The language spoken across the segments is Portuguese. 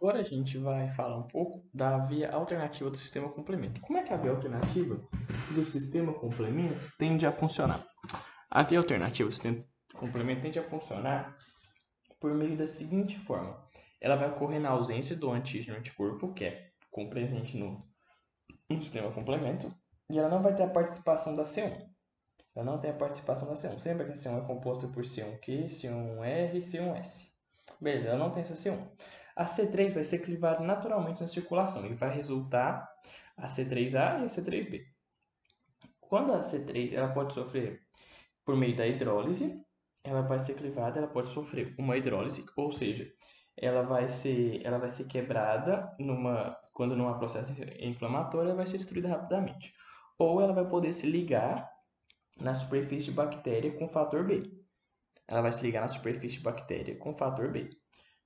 Agora a gente vai falar um pouco da via alternativa do sistema complemento. Como é que a via alternativa do sistema complemento tende a funcionar? A via alternativa do sistema complemento tende a funcionar por meio da seguinte forma. Ela vai ocorrer na ausência do antígeno anticorpo, que é presente no, no sistema complemento, e ela não vai ter a participação da C1. Ela não tem a participação da C1. Sempre que a C1 é composta por C1Q, C1R e C1S. Beleza, ela não tem essa C1. A C3 vai ser clivada naturalmente na circulação e vai resultar a C3A e a C3B. Quando a C3 ela pode sofrer por meio da hidrólise, ela vai ser clivada, ela pode sofrer uma hidrólise, ou seja, ela vai ser, ela vai ser quebrada numa, quando num processo inflamatório, ela vai ser destruída rapidamente. Ou ela vai poder se ligar na superfície de bactéria com fator B. Ela vai se ligar na superfície de bactéria com fator B.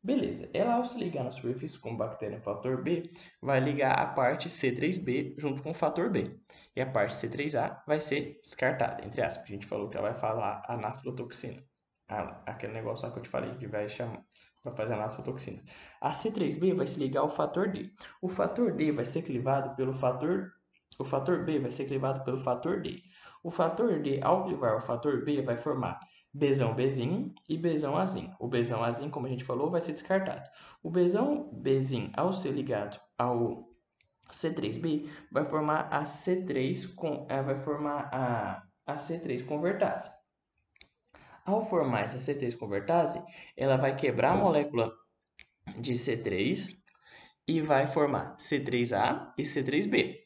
Beleza, ela ao se ligar na superfície com bactéria no fator B, vai ligar a parte C3B junto com o fator B. E a parte C3A vai ser descartada, entre aspas. A gente falou que ela vai falar a naftotoxina. Aquele negócio lá que eu te falei, que vai chamar, vai fazer a. A C3B vai se ligar ao fator D. O fator D vai ser clivado pelo fator... O fator B vai ser clivado pelo fator D. O fator D, ao clivar o fator B, vai formar Bzão Bzinho e Bzão Azinho. O Bzão Azinho, como a gente falou, vai ser descartado. O Bzão Bzinho, ao ser ligado ao C3B, vai formar a C3 com, eh, vai formar a, a C3 convertase. Ao formar essa C3 convertase, ela vai quebrar a molécula de C3 e vai formar C3A e C3B.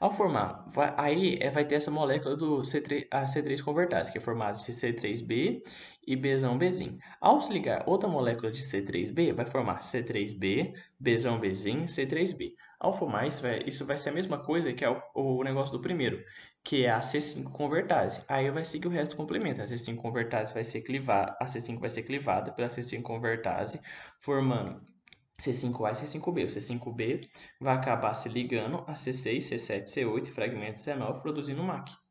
Ao formar, vai, aí é, vai ter essa molécula do C3, a C3 convertase, que é formada de C3B e Bzão Bzinho. Ao se ligar outra molécula de C3B, vai formar C3B, Bzão Bzinho, C3B. Ao formar, isso vai, isso vai ser a mesma coisa que é o, o negócio do primeiro, que é a C5 convertase. Aí vai seguir o resto do complemento. A C5 convertase vai ser clivada, a C5 vai ser clivada pela C5 convertase, formando C5A e C5B. O C5B vai acabar se ligando a C6, C7, C8 e fragmento C9, produzindo MAC.